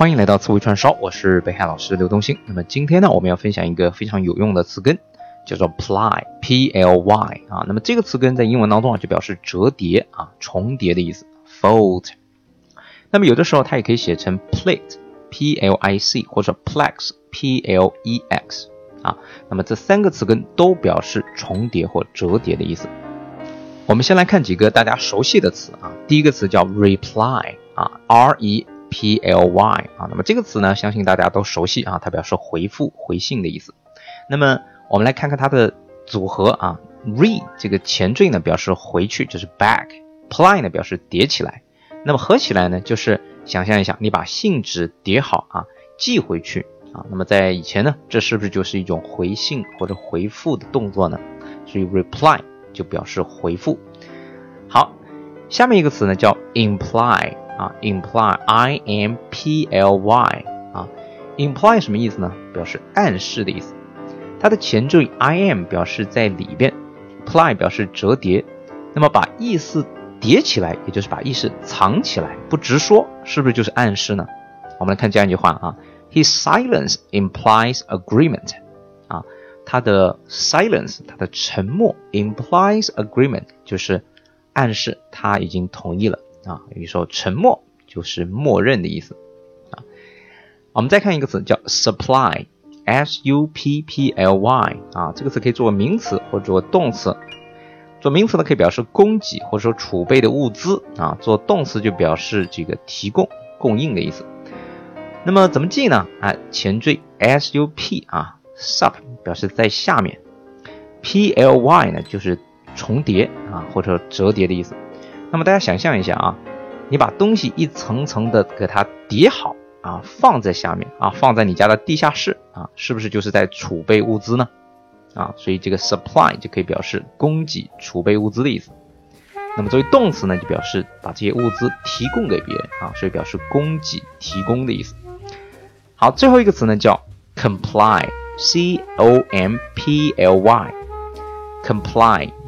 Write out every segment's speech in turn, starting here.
欢迎来到词汇串烧，我是北海老师刘东兴。那么今天呢，我们要分享一个非常有用的词根，叫做 ply，p l y 啊。那么这个词根在英文当中啊，就表示折叠啊、重叠的意思，fold。那么有的时候它也可以写成 plate p-l-i-c 或者 plex，p l e x 啊。那么这三个词根都表示重叠或折叠的意思。我们先来看几个大家熟悉的词啊。第一个词叫 reply 啊，r e p l y 啊。那么这个词呢，相信大家都熟悉啊，它表示回复、回信的意思。那么我们来看看它的组合啊，re 这个前缀呢表示回去，就是 back；ply 呢表示叠起来。那么合起来呢，就是想象一下，你把信纸叠好啊，寄回去啊。那么在以前呢，这是不是就是一种回信或者回复的动作呢？所以 reply。就表示回复。好，下面一个词呢叫 imply 啊，imply，i m p l y 啊，imply 什么意思呢？表示暗示的意思。它的前缀 i m 表示在里边，ply 表示折叠。那么把意思叠起来，也就是把意思藏起来，不直说，是不是就是暗示呢？我们来看这样一句话啊，His silence implies agreement 啊。他的 silence，他的沉默 implies agreement，就是暗示他已经同意了啊。比如说沉默就是默认的意思啊。我们再看一个词叫 supply，s u p p l y 啊，这个词可以做名词或者做动词。做名词呢可以表示供给或者说储备的物资啊，做动词就表示这个提供、供应的意思。那么怎么记呢？啊，前缀 s u p 啊。Sup 表示在下面，ply 呢就是重叠啊或者折叠的意思。那么大家想象一下啊，你把东西一层层的给它叠好啊，放在下面啊，放在你家的地下室啊，是不是就是在储备物资呢？啊，所以这个 supply 就可以表示供给、储备物资的意思。那么作为动词呢，就表示把这些物资提供给别人啊，所以表示供给、提供的意思。好，最后一个词呢叫 comply。c o m p l y，comply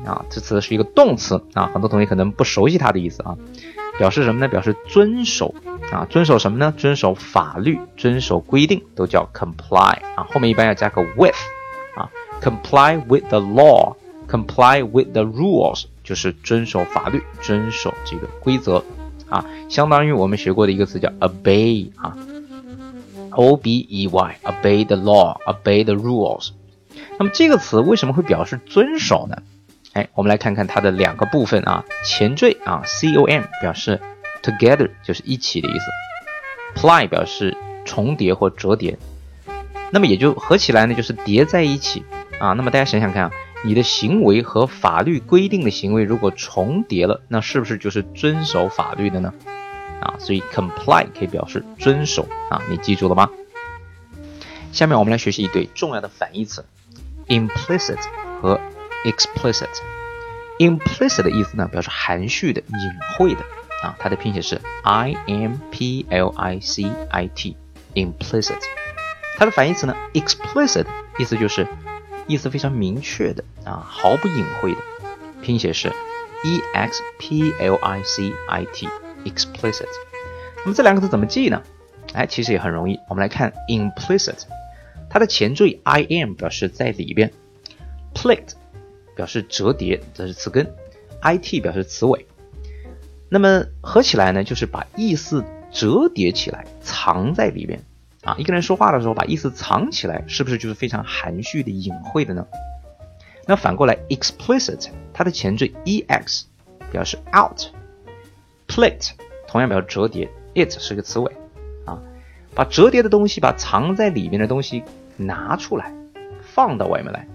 啊，这词是一个动词啊，很多同学可能不熟悉它的意思啊，表示什么呢？表示遵守啊，遵守什么呢？遵守法律，遵守规定都叫 comply 啊，后面一般要加个 with 啊，comply with the law，comply with the rules 就是遵守法律，遵守这个规则啊，相当于我们学过的一个词叫 obey 啊。O B E Y obey the law, obey the rules。那么这个词为什么会表示遵守呢？哎，我们来看看它的两个部分啊。前缀啊，C O M 表示 together 就是一起的意思，ply 表示重叠或折叠。那么也就合起来呢，就是叠在一起啊。那么大家想想看啊，你的行为和法律规定的行为如果重叠了，那是不是就是遵守法律的呢？啊，所以 comply 可以表示遵守啊，你记住了吗？下面我们来学习一对重要的反义词，implicit 和 explicit。implicit 的意思呢，表示含蓄的、隐晦的啊，它的拼写是 i m p l i c i t，implicit。它的反义词呢，explicit 意思就是意思非常明确的啊，毫不隐晦的，拼写是 e x p l i c i t。explicit，那么这两个字怎么记呢？哎，其实也很容易。我们来看 implicit，它的前缀 i m 表示在里边，plict 表示折叠，这是词根，i t 表示词尾。那么合起来呢，就是把意思折叠起来，藏在里边啊。一个人说话的时候把意思藏起来，是不是就是非常含蓄的、隐晦的呢？那反过来 explicit，它的前缀 e x 表示 out。Plate 同样表示折叠，it 是个词尾，啊，把折叠的东西，把藏在里面的东西拿出来，放到外面来，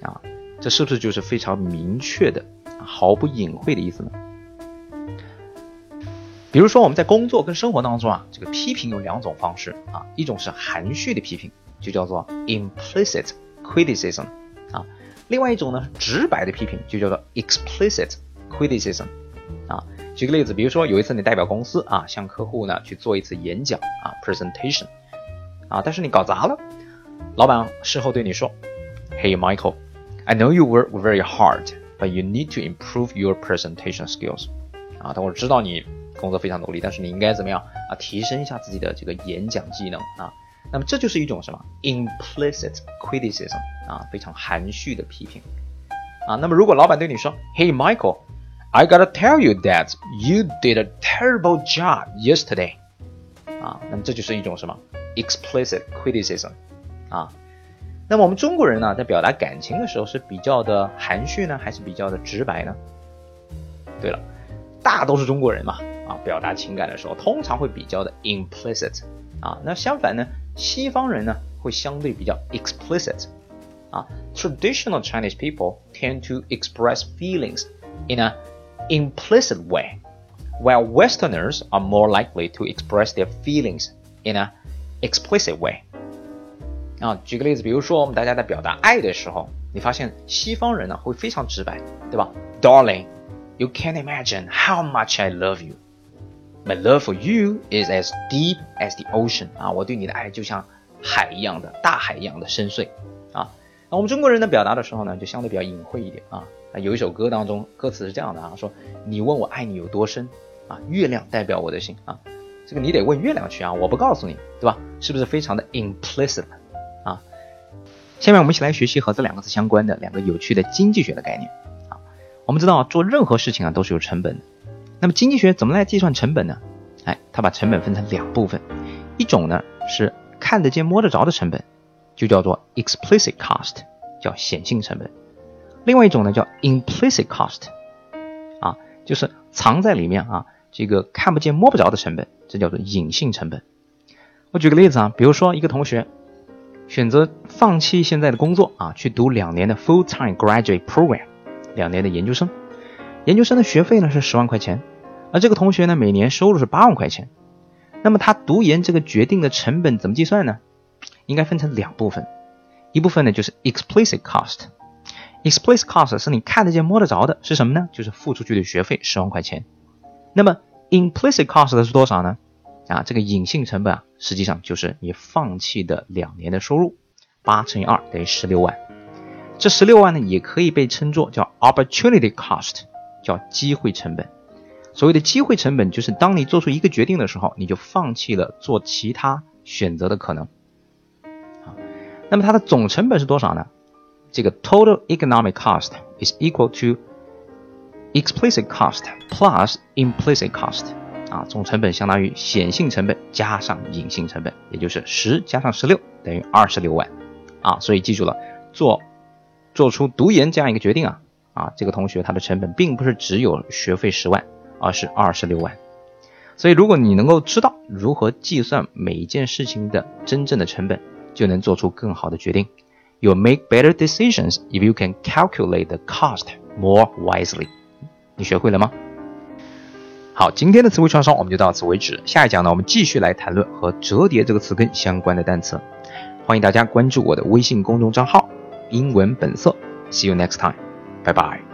啊，这是不是就是非常明确的、毫不隐晦的意思呢？比如说我们在工作跟生活当中啊，这个批评有两种方式啊，一种是含蓄的批评，就叫做 implicit criticism，啊，另外一种呢，直白的批评就叫做 explicit criticism，啊。举个例子，比如说有一次你代表公司啊，向客户呢去做一次演讲啊，presentation，啊，但是你搞砸了，老板事后对你说：“Hey，Michael Michael，I know you work very hard，but you need to improve your presentation skills，啊，但我知道你 工作非常努力，但是你应该怎么样啊？提升一下自己的这个演讲技能啊。那么这就是一种什么 implicit criticism 啊，非常含蓄的批评啊。那么如果老板对你说，Hey Michael，I gotta tell you that you did a terrible job yesterday，啊，那么这就是一种什么 explicit criticism 啊。 那么我们中国人呢，在表达感情的时候是比较的含蓄呢，还是比较的直白呢？对了，大都是中国人嘛，啊，表达情感的时候通常会比较的 implicit 啊。那相反呢，西方人呢会相对比较 explicit 啊。Traditional Chinese people tend to express feelings in a implicit way, while Westerners are more likely to express their feelings in a explicit way. 啊，举个例子，比如说我们大家在表达爱的时候，你发现西方人呢会非常直白，对吧？Darling, you can't imagine how much I love you. My love for you is as deep as the ocean. 啊，我对你的爱就像海一样的大海一样的深邃。啊，那我们中国人的表达的时候呢，就相对比较隐晦一点啊。有一首歌当中歌词是这样的啊，说你问我爱你有多深啊，月亮代表我的心啊，这个你得问月亮去啊，我不告诉你，对吧？是不是非常的 implicit？下面我们一起来学习和这两个字相关的两个有趣的经济学的概念啊。我们知道做任何事情啊都是有成本的，那么经济学怎么来计算成本呢？哎，它把成本分成两部分，一种呢是看得见摸得着的成本，就叫做 explicit cost，叫显性成本；另外一种呢叫 implicit cost，啊，就是藏在里面啊这个看不见摸不着的成本，这叫做隐性成本。我举个例子啊，比如说一个同学。选择放弃现在的工作啊，去读两年的 full-time graduate program，两年的研究生。研究生的学费呢是十万块钱，而这个同学呢每年收入是八万块钱。那么他读研这个决定的成本怎么计算呢？应该分成两部分，一部分呢就是 explicit cost。explicit cost 是你看得见摸得着的，是什么呢？就是付出去的学费十万块钱。那么 implicit cost 是多少呢？啊，这个隐性成本啊，实际上就是你放弃的两年的收入，八乘以二等于十六万。这十六万呢，也可以被称作叫 opportunity cost，叫机会成本。所谓的机会成本，就是当你做出一个决定的时候，你就放弃了做其他选择的可能。啊，那么它的总成本是多少呢？这个 total economic cost is equal to explicit cost plus implicit cost。啊，总成本相当于显性成本加上隐性成本，也就是十加上十六等于二十六万，啊，所以记住了，做做出读研这样一个决定啊，啊，这个同学他的成本并不是只有学费十万，而是二十六万。所以如果你能够知道如何计算每一件事情的真正的成本，就能做出更好的决定。You make better decisions if you can calculate the cost more wisely。你学会了吗？好，今天的词汇创伤我们就到此为止。下一讲呢，我们继续来谈论和折叠这个词根相关的单词。欢迎大家关注我的微信公众账号“英文本色”。See you next time，拜拜。